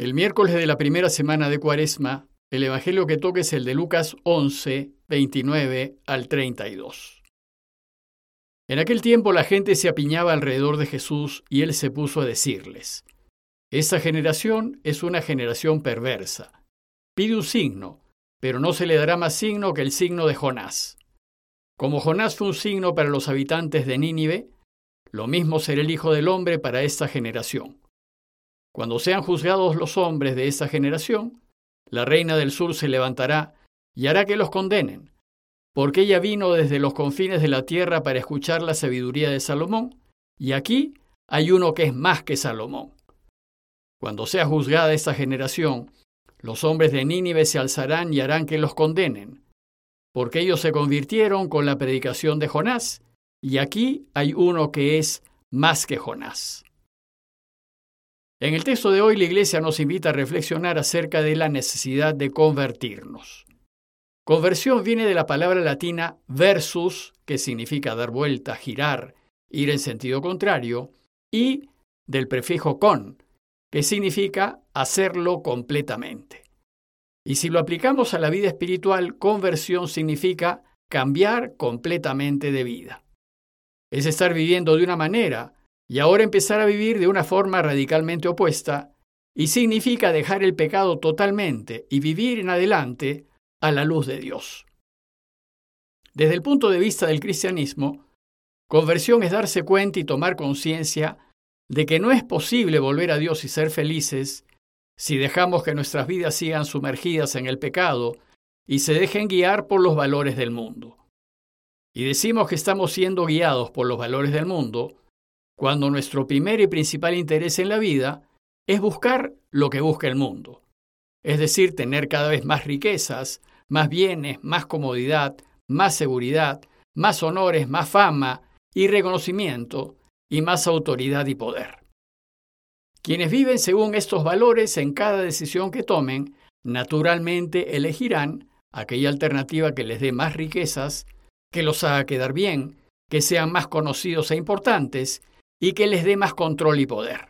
El miércoles de la primera semana de Cuaresma, el Evangelio que toque es el de Lucas 11, 29 al 32. En aquel tiempo la gente se apiñaba alrededor de Jesús y él se puso a decirles, Esta generación es una generación perversa. Pide un signo, pero no se le dará más signo que el signo de Jonás. Como Jonás fue un signo para los habitantes de Nínive, lo mismo será el Hijo del Hombre para esta generación. Cuando sean juzgados los hombres de esta generación, la reina del sur se levantará y hará que los condenen, porque ella vino desde los confines de la tierra para escuchar la sabiduría de Salomón, y aquí hay uno que es más que Salomón. Cuando sea juzgada esta generación, los hombres de Nínive se alzarán y harán que los condenen, porque ellos se convirtieron con la predicación de Jonás, y aquí hay uno que es más que Jonás. En el texto de hoy la Iglesia nos invita a reflexionar acerca de la necesidad de convertirnos. Conversión viene de la palabra latina versus, que significa dar vuelta, girar, ir en sentido contrario, y del prefijo con, que significa hacerlo completamente. Y si lo aplicamos a la vida espiritual, conversión significa cambiar completamente de vida. Es estar viviendo de una manera y ahora empezar a vivir de una forma radicalmente opuesta, y significa dejar el pecado totalmente y vivir en adelante a la luz de Dios. Desde el punto de vista del cristianismo, conversión es darse cuenta y tomar conciencia de que no es posible volver a Dios y ser felices si dejamos que nuestras vidas sigan sumergidas en el pecado y se dejen guiar por los valores del mundo. Y decimos que estamos siendo guiados por los valores del mundo cuando nuestro primer y principal interés en la vida es buscar lo que busca el mundo, es decir, tener cada vez más riquezas, más bienes, más comodidad, más seguridad, más honores, más fama y reconocimiento, y más autoridad y poder. Quienes viven según estos valores en cada decisión que tomen, naturalmente elegirán aquella alternativa que les dé más riquezas, que los haga quedar bien, que sean más conocidos e importantes y que les dé más control y poder.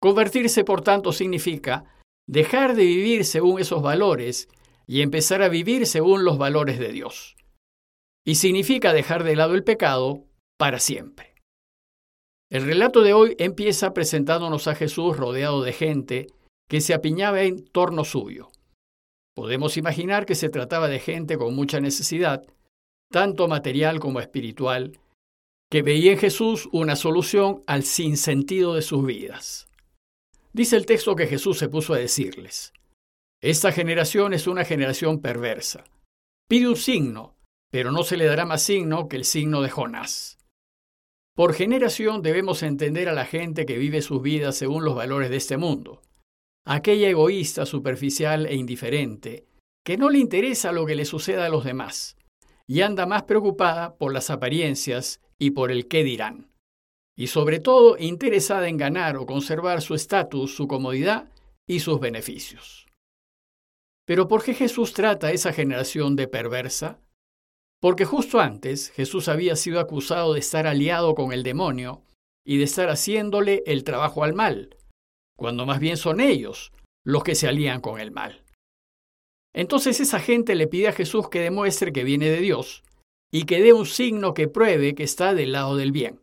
Convertirse, por tanto, significa dejar de vivir según esos valores y empezar a vivir según los valores de Dios. Y significa dejar de lado el pecado para siempre. El relato de hoy empieza presentándonos a Jesús rodeado de gente que se apiñaba en torno suyo. Podemos imaginar que se trataba de gente con mucha necesidad, tanto material como espiritual, que veía en Jesús una solución al sinsentido de sus vidas. Dice el texto que Jesús se puso a decirles, Esta generación es una generación perversa. Pide un signo, pero no se le dará más signo que el signo de Jonás. Por generación debemos entender a la gente que vive sus vidas según los valores de este mundo, aquella egoísta, superficial e indiferente, que no le interesa lo que le suceda a los demás, y anda más preocupada por las apariencias y por el qué dirán, y sobre todo interesada en ganar o conservar su estatus, su comodidad y sus beneficios. Pero ¿por qué Jesús trata a esa generación de perversa? Porque justo antes Jesús había sido acusado de estar aliado con el demonio y de estar haciéndole el trabajo al mal, cuando más bien son ellos los que se alían con el mal. Entonces esa gente le pide a Jesús que demuestre que viene de Dios y que dé un signo que pruebe que está del lado del bien.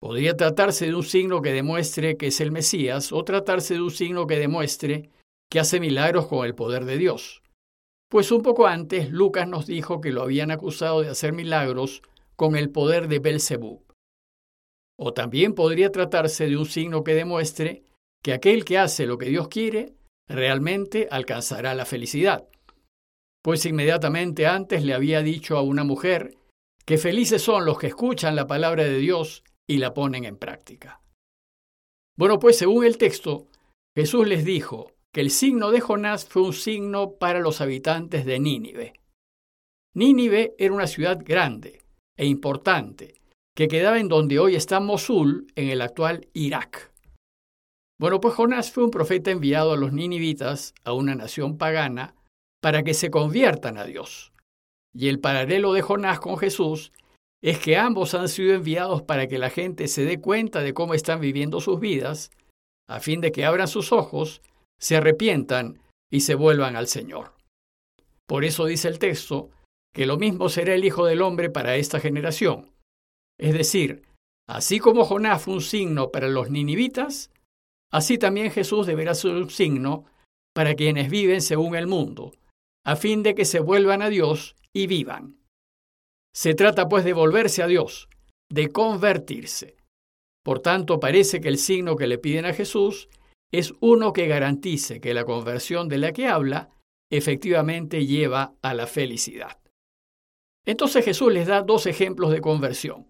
Podría tratarse de un signo que demuestre que es el Mesías o tratarse de un signo que demuestre que hace milagros con el poder de Dios. Pues un poco antes Lucas nos dijo que lo habían acusado de hacer milagros con el poder de Belzebub. O también podría tratarse de un signo que demuestre que aquel que hace lo que Dios quiere realmente alcanzará la felicidad pues inmediatamente antes le había dicho a una mujer que felices son los que escuchan la palabra de Dios y la ponen en práctica. Bueno, pues según el texto, Jesús les dijo que el signo de Jonás fue un signo para los habitantes de Nínive. Nínive era una ciudad grande e importante que quedaba en donde hoy está Mosul, en el actual Irak. Bueno, pues Jonás fue un profeta enviado a los ninivitas, a una nación pagana, para que se conviertan a Dios. Y el paralelo de Jonás con Jesús es que ambos han sido enviados para que la gente se dé cuenta de cómo están viviendo sus vidas, a fin de que abran sus ojos, se arrepientan y se vuelvan al Señor. Por eso dice el texto que lo mismo será el Hijo del Hombre para esta generación. Es decir, así como Jonás fue un signo para los ninivitas, así también Jesús deberá ser un signo para quienes viven según el mundo, a fin de que se vuelvan a Dios y vivan. Se trata pues de volverse a Dios, de convertirse. Por tanto, parece que el signo que le piden a Jesús es uno que garantice que la conversión de la que habla efectivamente lleva a la felicidad. Entonces Jesús les da dos ejemplos de conversión.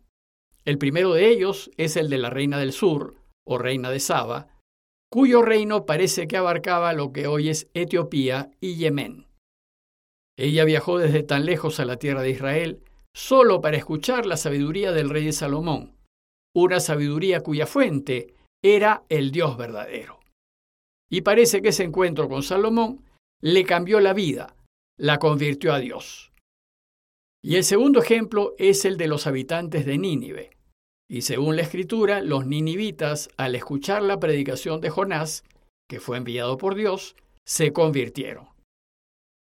El primero de ellos es el de la reina del sur, o reina de Saba, cuyo reino parece que abarcaba lo que hoy es Etiopía y Yemen. Ella viajó desde tan lejos a la tierra de Israel solo para escuchar la sabiduría del rey de Salomón, una sabiduría cuya fuente era el Dios verdadero. Y parece que ese encuentro con Salomón le cambió la vida, la convirtió a Dios. Y el segundo ejemplo es el de los habitantes de Nínive. Y según la escritura, los ninivitas, al escuchar la predicación de Jonás, que fue enviado por Dios, se convirtieron.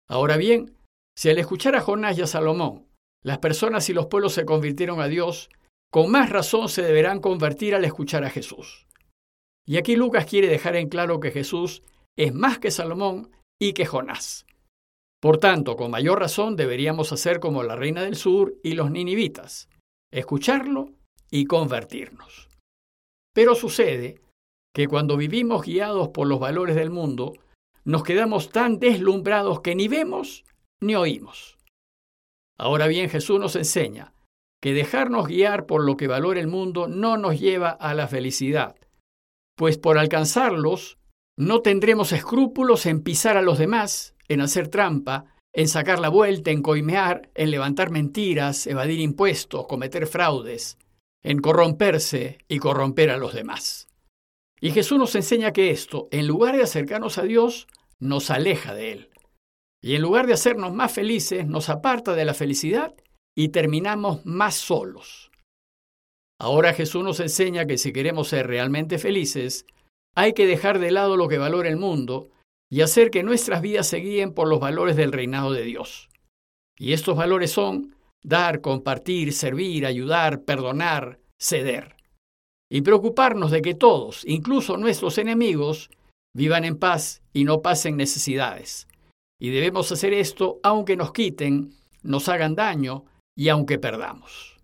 Ahora bien, si al escuchar a Jonás y a Salomón, las personas y los pueblos se convirtieron a Dios, con más razón se deberán convertir al escuchar a Jesús. Y aquí Lucas quiere dejar en claro que Jesús es más que Salomón y que Jonás. Por tanto, con mayor razón deberíamos hacer como la reina del sur y los ninivitas, escucharlo y convertirnos. Pero sucede que cuando vivimos guiados por los valores del mundo, nos quedamos tan deslumbrados que ni vemos ni oímos. Ahora bien, Jesús nos enseña que dejarnos guiar por lo que valora el mundo no nos lleva a la felicidad, pues por alcanzarlos no tendremos escrúpulos en pisar a los demás, en hacer trampa, en sacar la vuelta, en coimear, en levantar mentiras, evadir impuestos, cometer fraudes, en corromperse y corromper a los demás. Y Jesús nos enseña que esto, en lugar de acercarnos a Dios, nos aleja de Él. Y en lugar de hacernos más felices, nos aparta de la felicidad y terminamos más solos. Ahora Jesús nos enseña que si queremos ser realmente felices, hay que dejar de lado lo que valora el mundo y hacer que nuestras vidas se guíen por los valores del reinado de Dios. Y estos valores son dar, compartir, servir, ayudar, perdonar, ceder. Y preocuparnos de que todos, incluso nuestros enemigos, vivan en paz y no pasen necesidades. Y debemos hacer esto aunque nos quiten, nos hagan daño y aunque perdamos.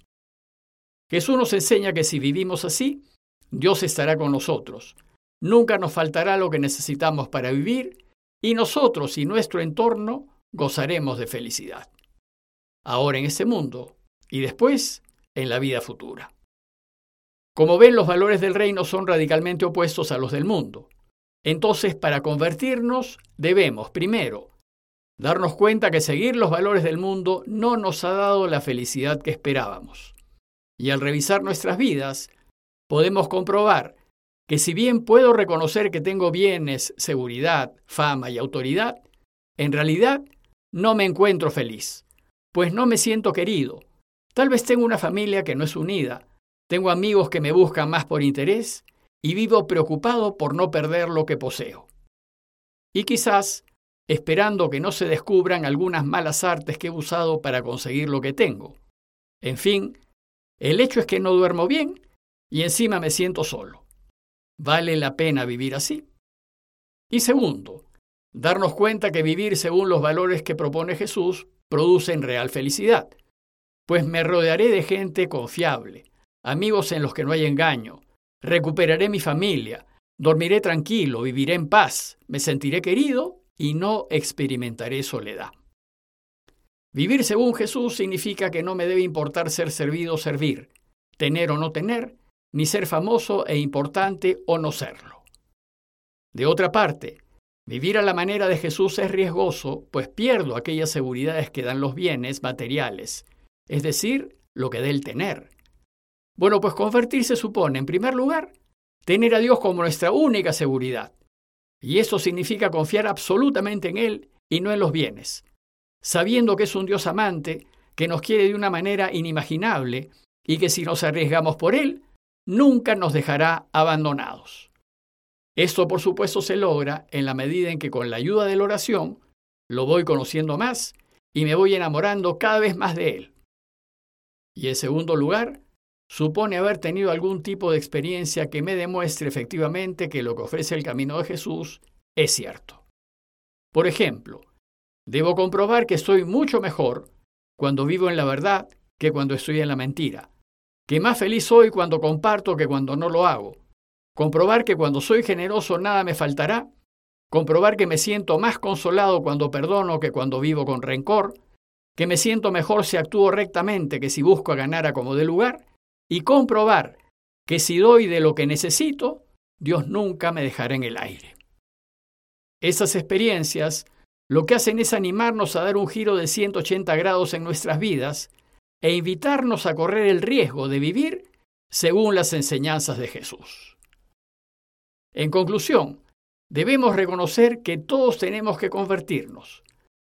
Jesús nos enseña que si vivimos así, Dios estará con nosotros. Nunca nos faltará lo que necesitamos para vivir y nosotros y nuestro entorno gozaremos de felicidad. Ahora en este mundo y después en la vida futura. Como ven, los valores del reino son radicalmente opuestos a los del mundo. Entonces, para convertirnos, debemos, primero, darnos cuenta que seguir los valores del mundo no nos ha dado la felicidad que esperábamos. Y al revisar nuestras vidas, podemos comprobar que si bien puedo reconocer que tengo bienes, seguridad, fama y autoridad, en realidad no me encuentro feliz, pues no me siento querido. Tal vez tengo una familia que no es unida, tengo amigos que me buscan más por interés y vivo preocupado por no perder lo que poseo. Y quizás esperando que no se descubran algunas malas artes que he usado para conseguir lo que tengo. En fin, el hecho es que no duermo bien y encima me siento solo. ¿Vale la pena vivir así? Y segundo, darnos cuenta que vivir según los valores que propone Jesús produce real felicidad, pues me rodearé de gente confiable, amigos en los que no hay engaño, recuperaré mi familia, dormiré tranquilo, viviré en paz, me sentiré querido y no experimentaré soledad. Vivir según Jesús significa que no me debe importar ser servido o servir, tener o no tener, ni ser famoso e importante o no serlo. De otra parte, vivir a la manera de Jesús es riesgoso, pues pierdo aquellas seguridades que dan los bienes materiales, es decir, lo que da el tener. Bueno, pues convertirse supone, en primer lugar, tener a Dios como nuestra única seguridad, y eso significa confiar absolutamente en Él y no en los bienes, sabiendo que es un Dios amante que nos quiere de una manera inimaginable y que si nos arriesgamos por Él, nunca nos dejará abandonados. Esto, por supuesto, se logra en la medida en que con la ayuda de la oración lo voy conociendo más y me voy enamorando cada vez más de él. Y en segundo lugar, supone haber tenido algún tipo de experiencia que me demuestre efectivamente que lo que ofrece el camino de Jesús es cierto. Por ejemplo, debo comprobar que estoy mucho mejor cuando vivo en la verdad que cuando estoy en la mentira, que más feliz soy cuando comparto que cuando no lo hago, comprobar que cuando soy generoso nada me faltará, comprobar que me siento más consolado cuando perdono que cuando vivo con rencor, que me siento mejor si actúo rectamente que si busco ganar a como de lugar, y comprobar que si doy de lo que necesito, Dios nunca me dejará en el aire. Esas experiencias lo que hacen es animarnos a dar un giro de 180 grados en nuestras vidas e invitarnos a correr el riesgo de vivir según las enseñanzas de Jesús. En conclusión, debemos reconocer que todos tenemos que convertirnos,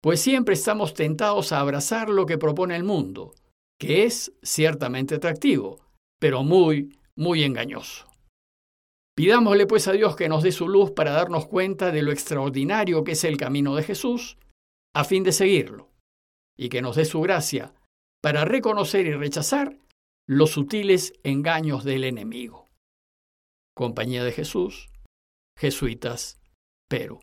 pues siempre estamos tentados a abrazar lo que propone el mundo, que es ciertamente atractivo, pero muy, muy engañoso. Pidámosle pues a Dios que nos dé su luz para darnos cuenta de lo extraordinario que es el camino de Jesús, a fin de seguirlo, y que nos dé su gracia para reconocer y rechazar los sutiles engaños del enemigo. Compañía de Jesús, Jesuitas, Perú.